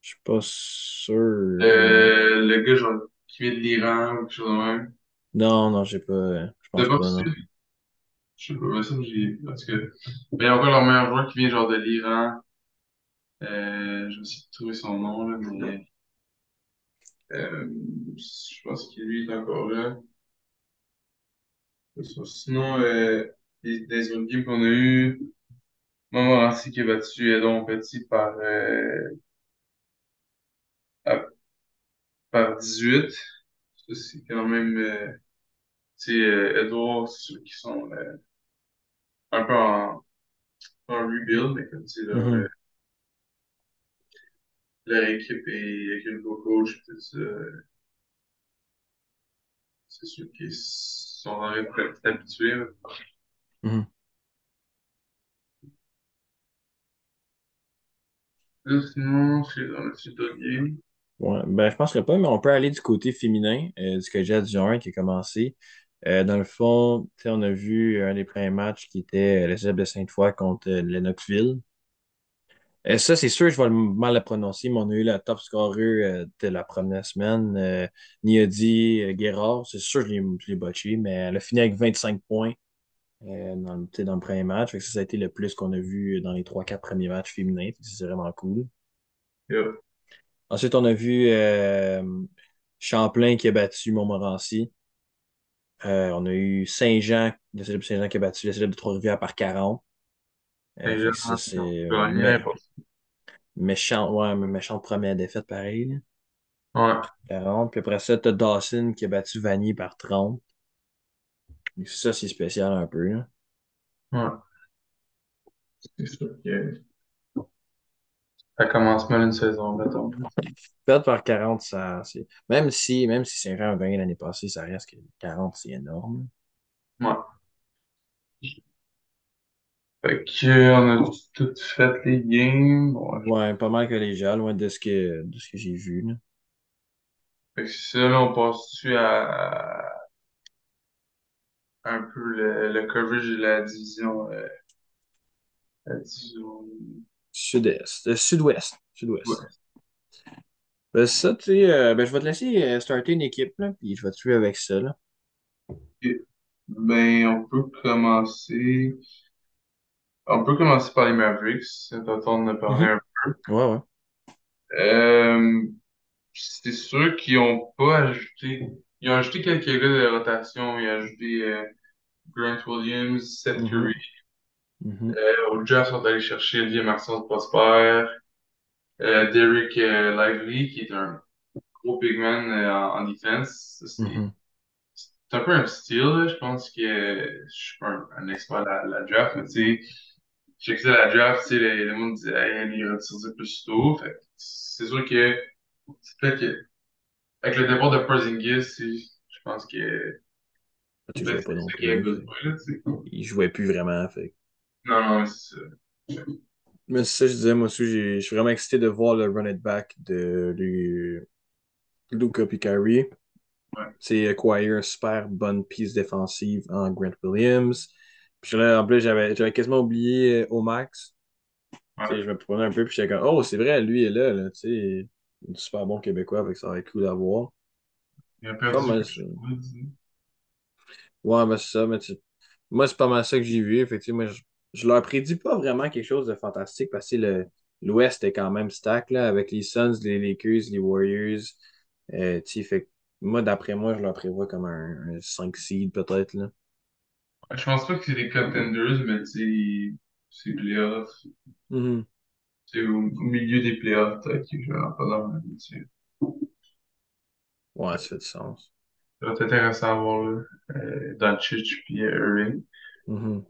Je suis pas sûr. euh, le gars genre, qui vient de l'Iran ou quelque chose de même. Non, non, j'ai pas, je pense pas pas? Je sais pas, mais ça, j'ai. Parce que. Mais il y a encore leur meilleur joueur qui vient genre de l'Iran. Euh, je vais essayer de trouver son nom, là, mais. Euh, je pense que lui est encore là. Sinon, euh, des, des autres games qu'on a eu, Montmorency qui a battu Edon Petit par, euh, à- par 18. Ça, c'est quand même. Euh, tu sais, euh, Edouard, c'est ceux qui sont euh, un peu en, en rebuild, mais comme tu sais, leur, euh, Mhm. leur équipe est avec un nouveau coach, tout ça. C'est sûr qu'ils sont en train de s'habituer. là. Mhm. Là, sinon, c'est dans le sud de game. Ouais, ben, je penserais pas, mais on peut aller du côté féminin, euh, du Collegial du 1 qui a commencé. Euh, dans le fond, tu sais, on a vu un des premiers matchs qui était euh, le Cégep de Sainte-Foy contre euh, Lennoxville. Euh, ça, c'est sûr, je vais mal le prononcer, mais on a eu la top scorer euh, de la première semaine, euh, Niadi euh, Guérard. C'est sûr, je l'ai je l'ai botché, mais elle a fini avec 25 points dans, le- dans le premier match. Ça, ça a été le plus qu'on a vu dans les trois quatre premiers matchs féminins. C'est vraiment cool. Yeah. Ensuite, on a vu Champlain qui a battu Montmorency. Euh, on a eu Saint-Jean, le célèbre Saint-Jean qui a battu le célèbre de Trois-Rivières par 40. Euh, ça, c'est mé- méchant, ouais, mais méchante première défaite pareil. là. Ouais, 40. Puis après ça, t'as Dawson qui a battu Vanier par 30. Donc Ça, c'est spécial un peu. là. ouais. C'est sûr que ça commence mal une saison, mettons. Perdre par 40, ça, c'est. Même si, même si a gagné l'année passée, ça reste que 40, c'est énorme. Ouais. Fait que, euh, on a tout fait les games. Ouais, pas mal collégial, loin de ce que, de ce que j'ai vu. là. Fait que ça, là, on passe-tu à un peu le, le coverage de la division, euh, la division Sud-est, euh, sud-ouest. Sud-ouest. ouest. Ben, ça, tu sais, euh, ben, je vais te laisser euh, starter une équipe, là, puis je vais te suivre avec ça, là. Ok. Ben, on peut commencer. On peut commencer par les Mavericks. C'est temps de parler Mhm. un Ouais, ouais. peu. Euh, c'est sûr qu'ils ont pas ajouté. Ils ont ajouté quelques gars de rotation. Ils ont ajouté euh, Grant Williams, Seth Mhm. Curry. Mhm. Euh, au draft, ils sont allés chercher Olivier Maxence Prosper, euh, Derek euh, Lively, qui est un gros big man euh, en, en defense. C'est Mhm. c'est un peu un style, là. Je pense que je suis pas un, un expert de la, la draft, mais tu sais, j'ai que la draft, tu sais, le, le monde dit, hey, il retire plus tôt. Fait c'est sûr que c'est peut-être que avec le départ de Porzingis, tu je pense que Tu ben, jouais pas non plus. besoin, là, tu. Il jouait plus vraiment. Fait. Non, non, mais c'est ça. Mais c'est ça, que je disais, moi aussi, j'ai- je suis vraiment excité de voir le run it back de Luka Picari. Ouais, C'est acquire une super bonne piece défensive en Grant Williams. Puis là, en plus, j'avais j'avais quasiment oublié euh, Omax. Ouais. je me prenais un peu, puis j'étais comme, oh, c'est vrai, lui est là, là, tu sais. Un super bon Québécois, que ça être cool à voir. Il a Pas perdu mal ça. sais. Ouais, ben c'est ça, mais tu- moi, c'est pas mal ça que j'ai vu. Effectivement, je, je leur prédis pas vraiment quelque chose de fantastique parce que le, l'Ouest est quand même stack, là, avec les Suns, les Lakers, les Warriors. Euh, tu sais, fait moi, d'après moi, je leur prévois comme un, un 5 seed, peut-être, là. Je pense pas que c'est des contenders, mais tu sais, c'est playoffs. C'est au, au milieu des playoffs, peut-être que je pas dans la tu sais. Ouais, ça fait du sens. Ça va être intéressant à voir, là. Euh, Doncic puis euh, Irving. Mhm.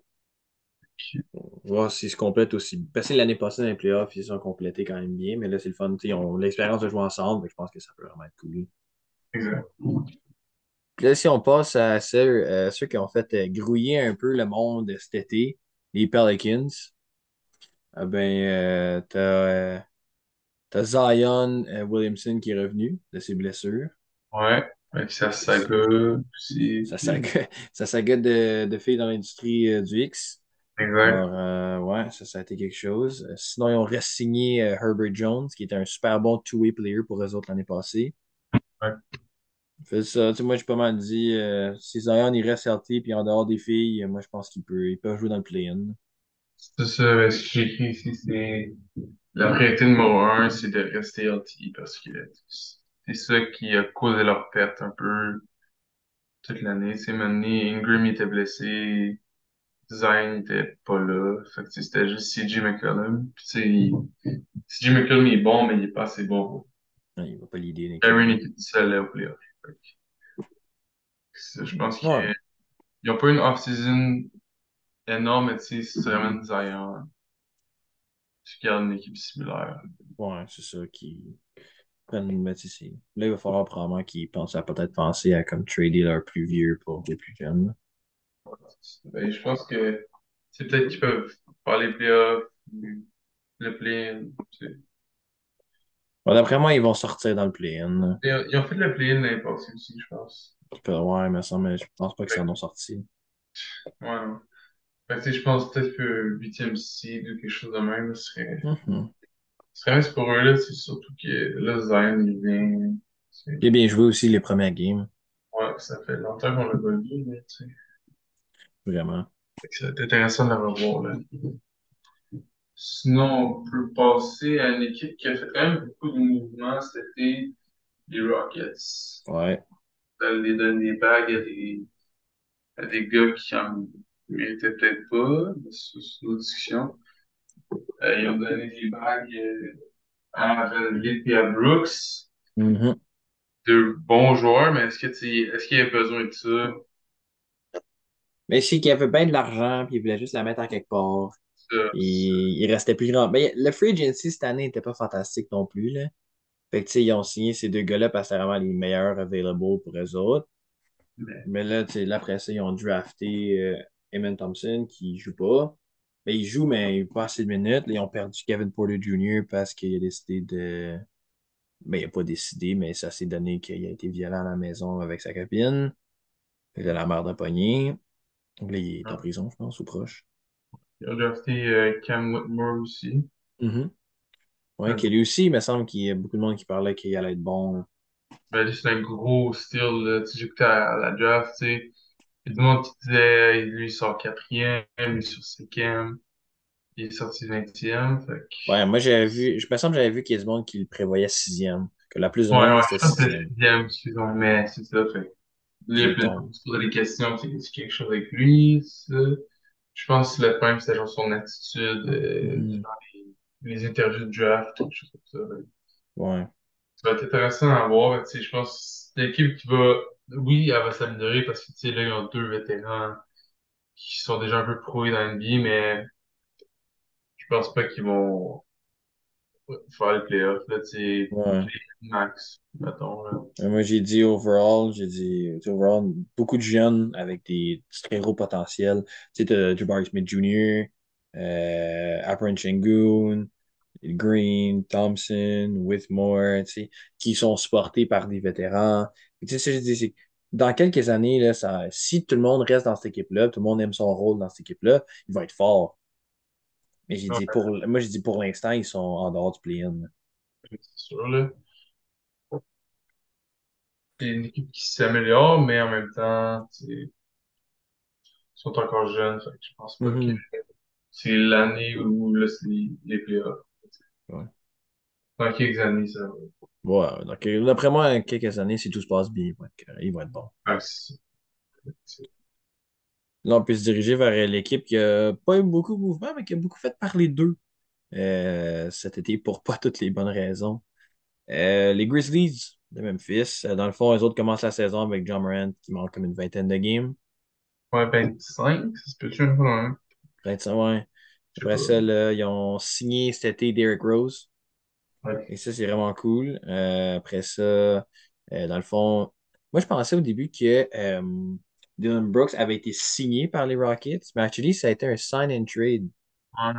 Voir s'ils se complètent aussi. Parce que l'année passée, dans les playoffs, ils se sont complétés quand même bien, mais là, c'est le fun. tu sais, Ils ont l'expérience de jouer ensemble, que je pense que ça peut vraiment être cool. Exact. Puis là, si on passe à ceux, euh, ceux qui ont fait euh, grouiller un peu le monde cet été, les Pelicans, ah ben, euh, t'as, t'as Zion Williamson qui est revenu de ses blessures. Ouais. Avec sa Ça, saga aussi. ça, Puis... saga, de, de filles dans l'industrie euh, du X. Exact. Alors, euh, ouais, ça, ça a été quelque chose. Sinon, ils ont re-signé euh, Herbert Jones, qui était un super bon two-way player pour eux autres l'année passée. Ouais. Fait ça, tu sais, moi, j'ai pas mal dit, euh, si Zion il reste healthy, puis en dehors des filles, moi, je pense qu'il peut, il peut jouer dans le play-in. C'est ça, ce que j'ai écrit ici, c'est la priorité numéro un, c'est de rester healthy parce que c'est ça qui a causé leur perte un peu toute l'année. C'est maintenant, Ingram il était blessé, Zion était pas là. Fait que c'était juste CJ McCollum. Puis, tu sais, CJ McCollum il est bon, mais il est pas assez bon. Non, il va pas l'idée Aaron était tout seul là au playoff. Je pense Ouais, qu'ils n'ont pas une off-season énorme, mais tu sais, si tu ramènes Zion, tu gardes une équipe similaire. ouais, c'est ça qui prennent. Sais, c'est- là, il va falloir probablement qu'ils pensent à peut-être penser à comme trader leurs plus vieux pour les plus jeunes. Ben, je pense que c'est peut-être qu'ils peuvent faire les playoffs, le tu sais. Bon, d'après moi, ils vont sortir dans le play-in. Ils ont ils ont fait le play-in l'année passée aussi, je pense. Ouais, mais ça, mais je pense pas que ça Fait en ont sorti. ouais, non. Fait que, je pense peut-être que huitième seed ou quelque chose de même serait, Mhm. ce serait nice pour eux, là. C'est surtout que là, Zion, il vient. c'est- J'ai bien joué aussi les premières games, Ouais, ça fait longtemps qu'on l'a pas vu, mais tu sais. vraiment. Ça va être intéressant de le revoir, là. Sinon, on peut passer à une équipe qui a fait quand même beaucoup de mouvements cet été, les Rockets. Ouais. Elle les donne des bagues à des, à des gars qui en méritaient peut-être pas, mais c'est c'est une autre discussion. Euh, ils ont donné des bagues euh, à Vanderbilt et à Brooks, Mhm. deux bons joueurs, mais est-ce que tu est-ce qu'il y a besoin de ça? Mais je sais qu'il avait bien de l'argent, puis il voulait juste la mettre à quelque part. Il, il restait plus grand. Mais le free agency cette année n'était pas fantastique non plus, là. Fait que, tu sais, ils ont signé ces deux gars-là parce que c'était vraiment les meilleurs available pour eux autres. mais, Mais là, tu sais, là, après ça, ils ont drafté euh, Eamon Thompson qui joue pas. Mais il joue, mais il pas assez de minutes. Là, ils ont perdu Kevin Porter Jr. parce qu'il a décidé de. Ben, il n'a pas décidé, mais ça s'est donné qu'il a été violent à la maison avec sa copine. Que là, la mère de pogné. Donc là, il est en ah, prison, je pense, ou proche. Ils ont drafté euh, Cam Whitmore aussi. Ouais. que lui aussi, il me semble qu'il y a beaucoup de monde qui parlait qu'il allait être bon. Ben, c'est un gros style, là. Tu sais, j'écoutais à, à la draft, tu sais. Il y a du monde qui disait, lui, il sort quatrième, lui, sur cinquième, il est sorti vingtième. Fait Ouais, que... moi, j'avais vu, je me semble que j'avais vu qu'il y a du monde qui le prévoyait sixième. Que la plus loin, ouais, c'était que sixième. mais c'est ça. Fait que il a il plein de questions, c'est c'est quelque chose avec lui, ça? Je pense que le problème, c'était genre son attitude, euh, Mhm. durant les, les interviews de draft, quelque chose comme ça. Ouais. Ça va être intéressant à voir, tu sais, je pense que c'est une équipe qui va, oui, elle va s'améliorer parce que, tu sais, là, ils ont deux vétérans qui sont déjà un peu proués dans l'NBA, mais je pense pas qu'ils vont faire les playoffs, là, tu sais, Ouais. max, mettons, là. Euh, Moi, j'ai dit overall, j'ai dit overall, beaucoup de jeunes avec des très gros potentiels. Tu sais, Jabari Smith Jr., euh, Apron Green, Thompson, Whitmore, tu sais, qui sont supportés par des vétérans. Tu sais, je dis, c'est- dans quelques années, là, ça, si tout le monde reste dans cette équipe-là, tout le monde aime son rôle dans cette équipe-là, il va être fort. Mais j'ai dit pour, moi, j'ai dit pour l'instant, ils sont en dehors du play-in. c'est sûr, là. C'est une équipe qui s'améliore, mais en même temps, tu sais, ils sont encore jeunes, fait que je pense pas que Mhm. c'est l'année où, là, c'est les les playoffs. Ouais. Dans quelques années, ça va. Ouais, donc d'après moi, quelques années, si tout se passe bien, ils vont être. Ouais, c'est. C'est- Là, on peut se diriger vers euh, l'équipe qui a pas eu beaucoup de mouvement, mais qui a beaucoup fait parler d'eux euh, cet été pour pas *laughs* toutes les bonnes raisons. Euh, les Grizzlies de Memphis, dans le fond, eux autres commencent la saison avec John Morant qui manque comme une vingtaine de games. Ouais, 25, ça se peut-tu hein? 25, ouais. Je sais Après ça, là, ils ont signé cet été Derrick Rose. Et Ouais. ça, c'est vraiment cool. Euh, après ça, dans le fond, moi, je pensais au début que Dylan Brooks avait été signé par les Rockets, mais actually, ça a été un sign and trade. Ouais.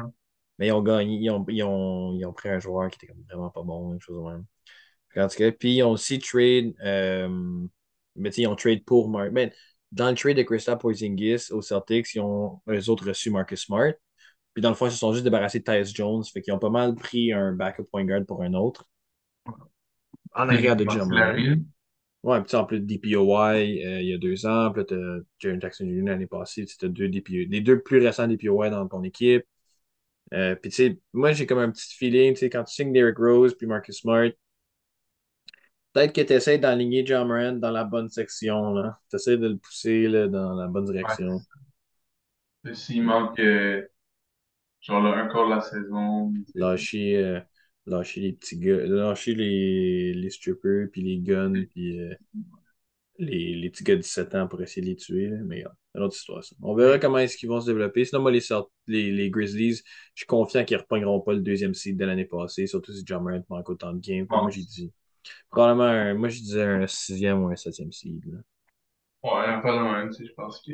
Mais ils ont gagné, ils ont, ils ont, ils ont pris un joueur qui était comme vraiment pas bon, quelque chose de même. En tout cas, puis ils ont aussi trade, euh, mais ils ont trade pour Mark. Ben, dans le trade de Kristaps Porzingis aux Celtics, ils ont eux autres reçu Marcus Smart. Puis dans le fond, ils se sont juste débarrassés de Tyus Jones. Fait qu'ils ont pas mal pris un backup point guard pour un autre. En Puis, arrière de. Larry, Ouais, puis en plus de DPOY, euh, il y a deux ans, puis là, t'as Jaren Jackson Jr. l'année passée, tu as deux DPO, les deux plus récents DPOY dans ton équipe. Euh, puis tu sais, moi j'ai comme un petit feeling, tu sais, quand tu signes Derrick Rose puis Marcus Smart, peut-être que tu essaies d'aligner John Morant dans la bonne section, là. Tu essaies de le pousser là, dans la bonne direction. ouais. S'il manque, euh, genre, là, de la saison, Lâcher, lâcher les petits gars, lâcher les, les strippers, puis les guns, puis euh, les, les petits gars de 17 ans pour essayer de les tuer. là. Mais c'est une autre histoire. On verra comment est-ce qu'ils vont se développer. Sinon, moi, les, les, les Grizzlies, je suis confiant qu'ils ne pas le deuxième seed de l'année passée, surtout si John Morant manque autant de games. Moi, j'ai dit probablement un, moi, je disais un sixième ou un septième seed. Là. ouais, pas de même, je pense que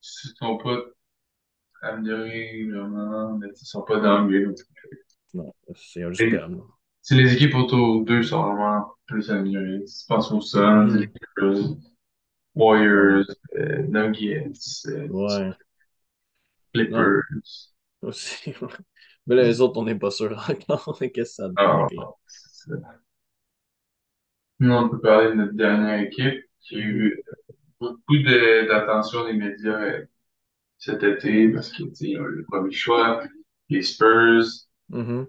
s'ils sont pas améliorés vraiment, mais ils sont pas dans le. Non, c'est juste si les équipes autour d'eux sont vraiment plus améliorées, si tu penses aux Suns. Warriors, euh, Nuggets, euh, Ouais. Non, Clippers, aussi. Mais là, les autres, on n'est pas sûr *laughs* encore. Qu'est-ce que ça donne? ah. Nous, on peut parler de notre dernière équipe qui a eu beaucoup de- d'attention des médias euh, cet été parce que, tu sais, ils ont eu le premier choix, les Spurs, Mhm.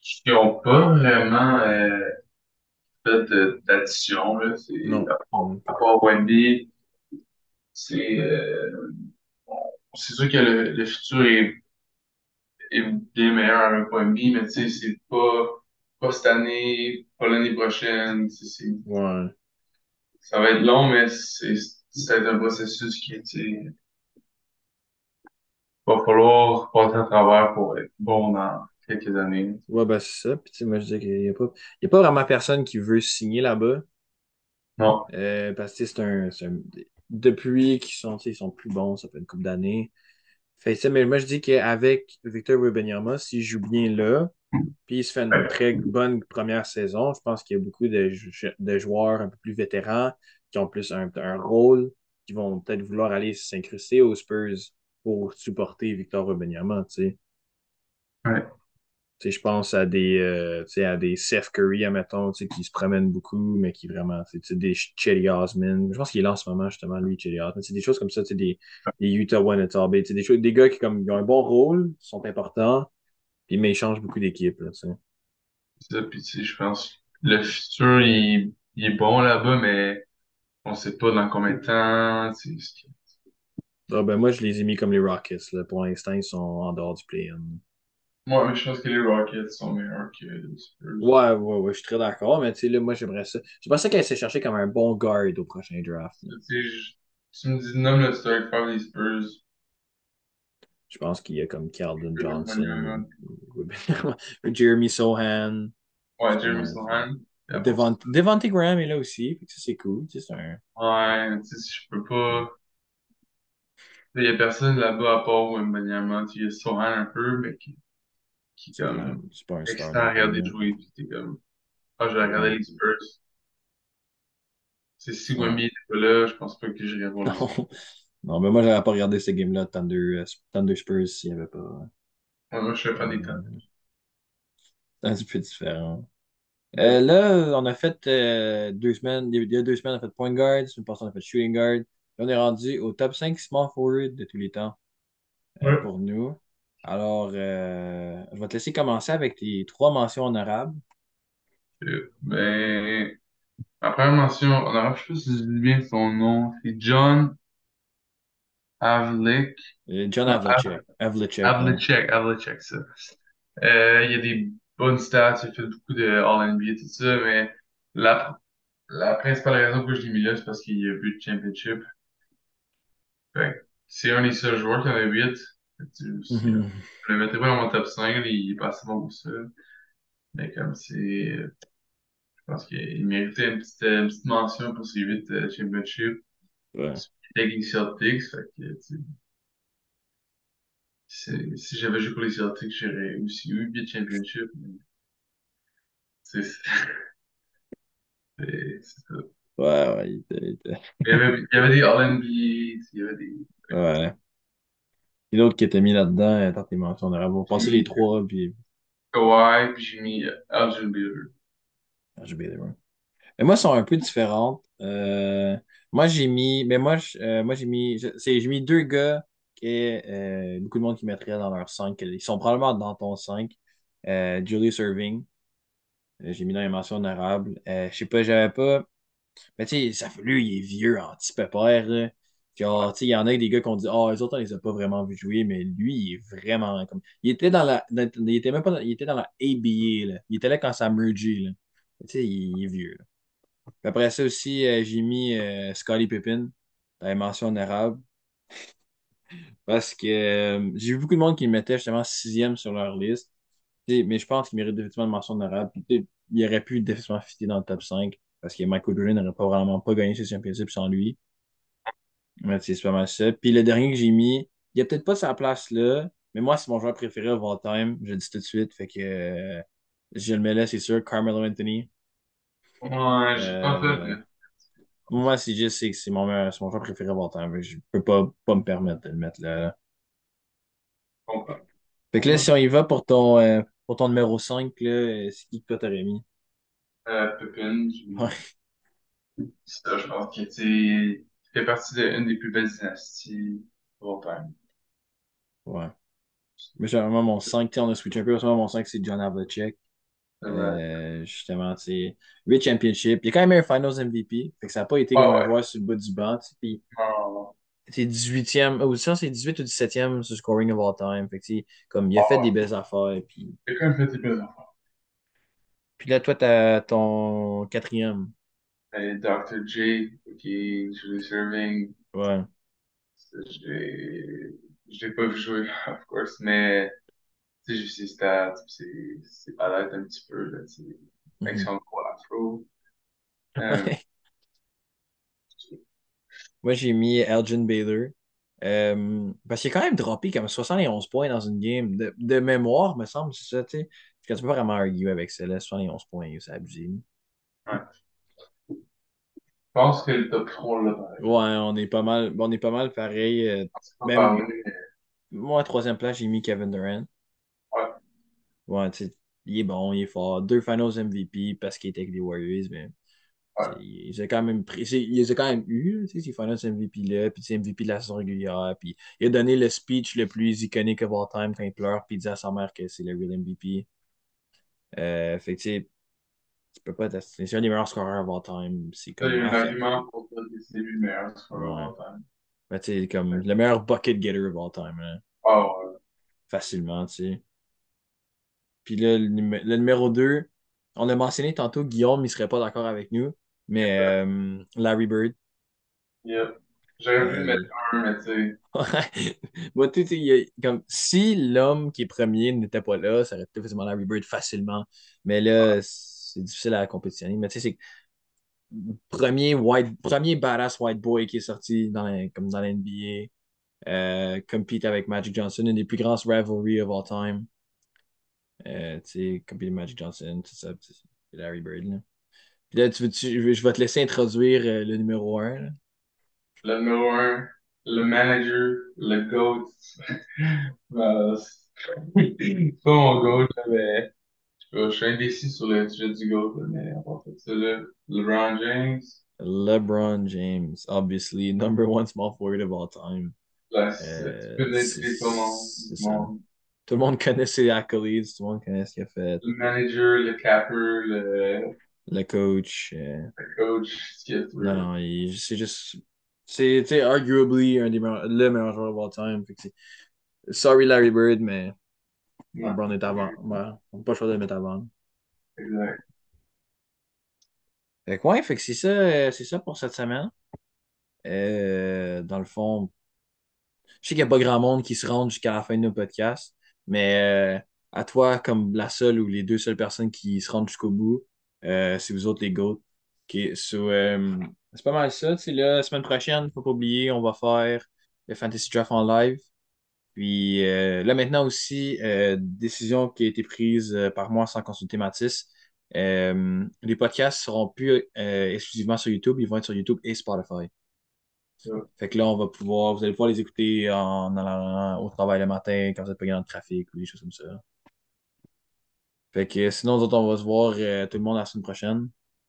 qui n'ont pas vraiment euh, fait de- d'addition, là. C'est, Non. à part, à part c'est euh, c'est sûr que le, le futur est, est bien meilleur avec Wendy, mais tu sais, c'est pas, pas cette année, pas l'année prochaine. c'est c'est- Ouais. ça va être long, mais c'est c'est un processus qui, tu sais, va falloir passer à travers pour être bon dans quelques années. Ouais, ben c'est ça. Puis, tu sais, moi, je dis qu'il n'y a pas, il y a pas vraiment personne qui veut signer là-bas. Non. Euh, parce que c'est un, Depuis qu'ils sont, ils sont plus bons, ça fait une couple d'années. Fait sais, mais moi, je dis qu'avec Victor Wembanyama, s'il joue bien là, puis il se fait une très bonne première saison, je pense qu'il y a beaucoup de, jou- de joueurs un peu plus vétérans qui ont plus un, un rôle, qui vont peut-être vouloir aller s'incruster aux Spurs pour supporter Victor Wembanyama, tu sais. Ouais. Tu sais, je pense à des, euh, tu sais, à des Seth Curry, admettons, tu sais, qui se promènent beaucoup, mais qui vraiment, tu sais, des Chetty Osman. Je pense qu'il est là en ce moment, justement, lui, Chetty Osman. C'est des choses comme ça, des, des Utah Wanatabe, des choses, des gars qui, comme, ils ont un bon rôle, sont importants, puis, mais ils changent beaucoup d'équipe, là, tu sais. Ça, puis tu sais, je pense le futur, il, il est bon là-bas, mais on sait pas dans combien de temps. Ah, ben, moi, je les ai mis comme les Rockets, là. Pour l'instant, ils sont en dehors du play-in. Moi, je pense que les Rockets sont meilleurs que les Spurs. Ouais, ouais, ouais, je suis très d'accord, mais tu sais, là, moi, j'aimerais ça. J'aimerais ça qu'elle s'est chercher comme un bon guard au prochain draft. Tu je- me dis, nomme le Stark Five des Spurs. Je pense qu'il y a comme Ouais, Johnson, *laughs* Jeremy Sohan, Jeremy justement. Sohan. Devont Devontae Graham est là aussi, ça, c'est cool. C'est un... Ouais, tu sais, je peux pas. Il y a personne là-bas à part Wembanyama. Il y a Sohan un peu, mais qui, C'est pas, comme c'est pas un star excitant à regarder jouer. Puis t'es comme, ah, je vais regarder les Spurs. Sais, si Ouais. Wemby était pas là, je pense pas que j'irais voir Spurs. Non. *laughs* Non, mais moi, j'aurais pas regardé ce game-là, Thunder, euh, Thunder Spurs, s'il n'y avait pas. Ouais, Moi, je suis fan des euh, C'est un petit peu différent. Euh, là, on a fait euh, deux semaines. Il y a deux semaines, on a fait point guard. Semaine passée, on a fait shooting guard. Là, on est rendu au top 5 small forward de tous les temps euh, Ouais. pour nous. Alors, euh, je vais te laisser commencer avec tes trois mentions honorables. Euh, Ben, ma première mention, on a, je sais pas si je dis bien son nom, c'est John Havlicek. Euh, John Havlicek. Havlicek. Havlicek, Havlicek, ça. Euh, il y a des bonnes stats, il fait beaucoup de All-NBA, tout ça, mais la, la principale raison que je l'ai mis là, c'est parce qu'il y a eu de championship. Fait que c'est un des seuls joueurs qui en a 8. Mhm. Je le mettrais pas dans mon top 5, il est pas assez bon pour ça. Mais comme c'est, je pense qu'il méritait une petite, une petite mention pour ses 8 euh, championships. Ouais. Avec les Celtics, fait que, tu sais, si j'avais joué pour les Celtics, j'aurais aussi eu 8 championships. mais *laughs* C'est ça. Ouais, ouais, il était- il était- Il y avait, il y avait des All-NBA, il y avait des. ouais. Et l'autre qui était mis là-dedans, euh, attends, tes mentions honorables. On va passer les trois, puis puis j'ai mis oublié les noms. Mais moi, elles sont un peu différentes. Euh, moi, j'ai mis, mais moi, euh, moi j'ai mis, j'ai mis deux gars et euh, beaucoup de monde qui mettrait dans leur 5. Ils sont probablement dans ton 5. Euh, Julius Irving. Euh, J'ai mis dans les mentions honorables. Euh, je sais pas, j'avais pas. Mais tu sais, ça fait lui, il est vieux, anti-pépère. Il y en a des gars qui ont dit, ah, les autres, on les a pas vraiment vus jouer, mais lui, il est vraiment comme. Il était dans la. il était même pas il était dans la ABA, là. Il était là quand ça a là. Tu sais, il, est vieux. Puis après ça aussi, euh, j'ai mis euh, Scottie Pippen dans les mentions. *laughs* Parce que euh, j'ai vu beaucoup de monde qui le mettait justement sixième sur leur liste. Mais je pense qu'il mérite définitivement une mention honorable. Puis, il aurait pu définitivement fitter dans le top 5 parce que Michael Jordan n'aurait pas vraiment pas gagné ses championships sans lui. Sais, c'est pas mal ça. Puis le dernier que j'ai mis, il a peut-être pas sa place là, mais moi, c'est mon joueur préféré of all time. Je le dis tout de suite. Fait que euh, je le mets là, c'est sûr. Carmelo Anthony. Ouais, pas Euh, fait. moi, c'est juste c'est que c'est mon, mon joueur préféré of all time. Je peux pas, pas me permettre de le mettre là. Fait que là, si on y va pour ton, euh, pour ton numéro 5, là, c'est qui que toi t'aurais mis? Euh, mis Ouais. ça, je pense que, tu fait partie d'une des plus belles dynasties time. Ouais. Mais généralement, mon 5, tu sais, on a switché un peu. Moi, mon 5, c'est John Havlicek. Vrai. Euh, justement, c'est 8 championships. Il a quand même un Finals MVP. Fait que ça n'a pas été Ouais, comme un ouais. joueur sur le bas du banc. Puis c'est 18e. Ou ça, c'est 18 ou 17e sur scoring of all time. Fait que, comme il a fait ouais. des belles affaires. Puis, Il a quand même fait des belles affaires. puis là, toi, t'as ton quatrième. Et Dr. J, ok, Julius Irving, Ouais. je l'ai pas vu jouer, *laughs* of course, mais tu sais, j'ai vu ses stats, c'est balade un petit peu, là, tu sais, avec son gros afro. *laughs* Euh. Moi, j'ai mis Elgin Baylor. Euh, parce qu'il a quand même droppé comme 71 points dans une game. De, de mémoire, me semble, c'est ça, tu sais. Que tu peux pas vraiment arguer avec ça, là. 71 points, c'est abusé. Pense que le top 3, là. Ouais, on est pas mal, on est pas mal pareil. euh, même moi, à troisième place, j'ai mis Kevin Durant. ouais. Ouais, tu sais, il est bon, il est fort. Deux Finals MVP parce qu'il était avec les Warriors, mais Ouais. il les a quand même pris. c'est- Il les a quand même eu, tu sais, ces Finals MVP-là, puis sais, MVP de la saison régulière. Puis il a donné le speech le plus iconique of all time quand il pleure, puis il dit à sa mère que c'est le real MVP. Euh, fait que tu peux pas. tester- C'est un des meilleurs scoreurs of all time. C'est comme. eu un pour que c'est lui le meilleur scoreur ouais. of all time. Mais tu sais, comme le meilleur bucket getter of all time, hein, Ah ouais. facilement, tu sais. Puis là, le, numé- le numéro 2 on l'a mentionné tantôt, Guillaume, il serait pas d'accord avec nous, mais euh, Larry Bird. Yep. J'aurais pu le mettre Euh, un, mais tu sais. *laughs* Moi, tu sais, il y a- comme, si l'homme qui est premier n'était pas là, ça aurait été facilement Larry Bird facilement. Mais là, c'est difficile à compétitionner. Mais tu sais, c'est premier, white, premier badass white boy qui est sorti dans comme dans la NBA. Euh, compete avec Magic Johnson, une des plus grandes rivalries of all time. Euh, tu sais, compete Magic Johnson, tout ça, c'est Larry Bird. Là. Puis là, tu veux, tu- je vais te laisser introduire euh, le numéro 1. Le numéro un, le manager, le GOAT. Euh, *laughs* c'est pas mon là, mais je sais suis indécis sur le sujet du GOAT, mais on va ça là. LeBron James. LeBron James, obviously, *laughs* number one small forward of all time. Là, c'est- tu Euh, peux tout le monde. c'est tout le monde. Connaît ses accolades, tout le monde connaît ce qu'il a fait. Le manager, le capper, le, Le coach. euh, le coach, ce qu'il a tout. non, non, c'est juste. C'est, arguably un des meilleurs, le meilleur joueur of all time. Fait sorry Larry Bird, mais Ouais, LeBron est avant. Ouais, on n'a pas le choix de le mettre avant. exact. Fait que ouais, fait que c'est ça, c'est ça pour cette semaine. Euh, dans le fond, je sais qu'il n'y a pas grand monde qui se rend jusqu'à la fin de nos podcasts, mais euh, à toi, comme la seule ou les deux seules personnes qui se rendent jusqu'au bout, euh, c'est vous autres les GOAT. Ok, so, euh, c'est pas mal ça. Là, la semaine prochaine, faut pas oublier, on va faire le Fantasy Draft en live. Puis euh, là, maintenant aussi, euh, décision qui a été prise euh, par moi sans consulter Mathis. Les podcasts seront plus exclusivement sur YouTube, ils vont être sur YouTube et Spotify. Ouais. Fait que là, on va pouvoir, vous allez pouvoir les écouter en allant au travail le matin quand vous êtes pas dans le trafic ou des choses comme ça. Fait que sinon, nous autres, on va se voir tout le monde la semaine prochaine.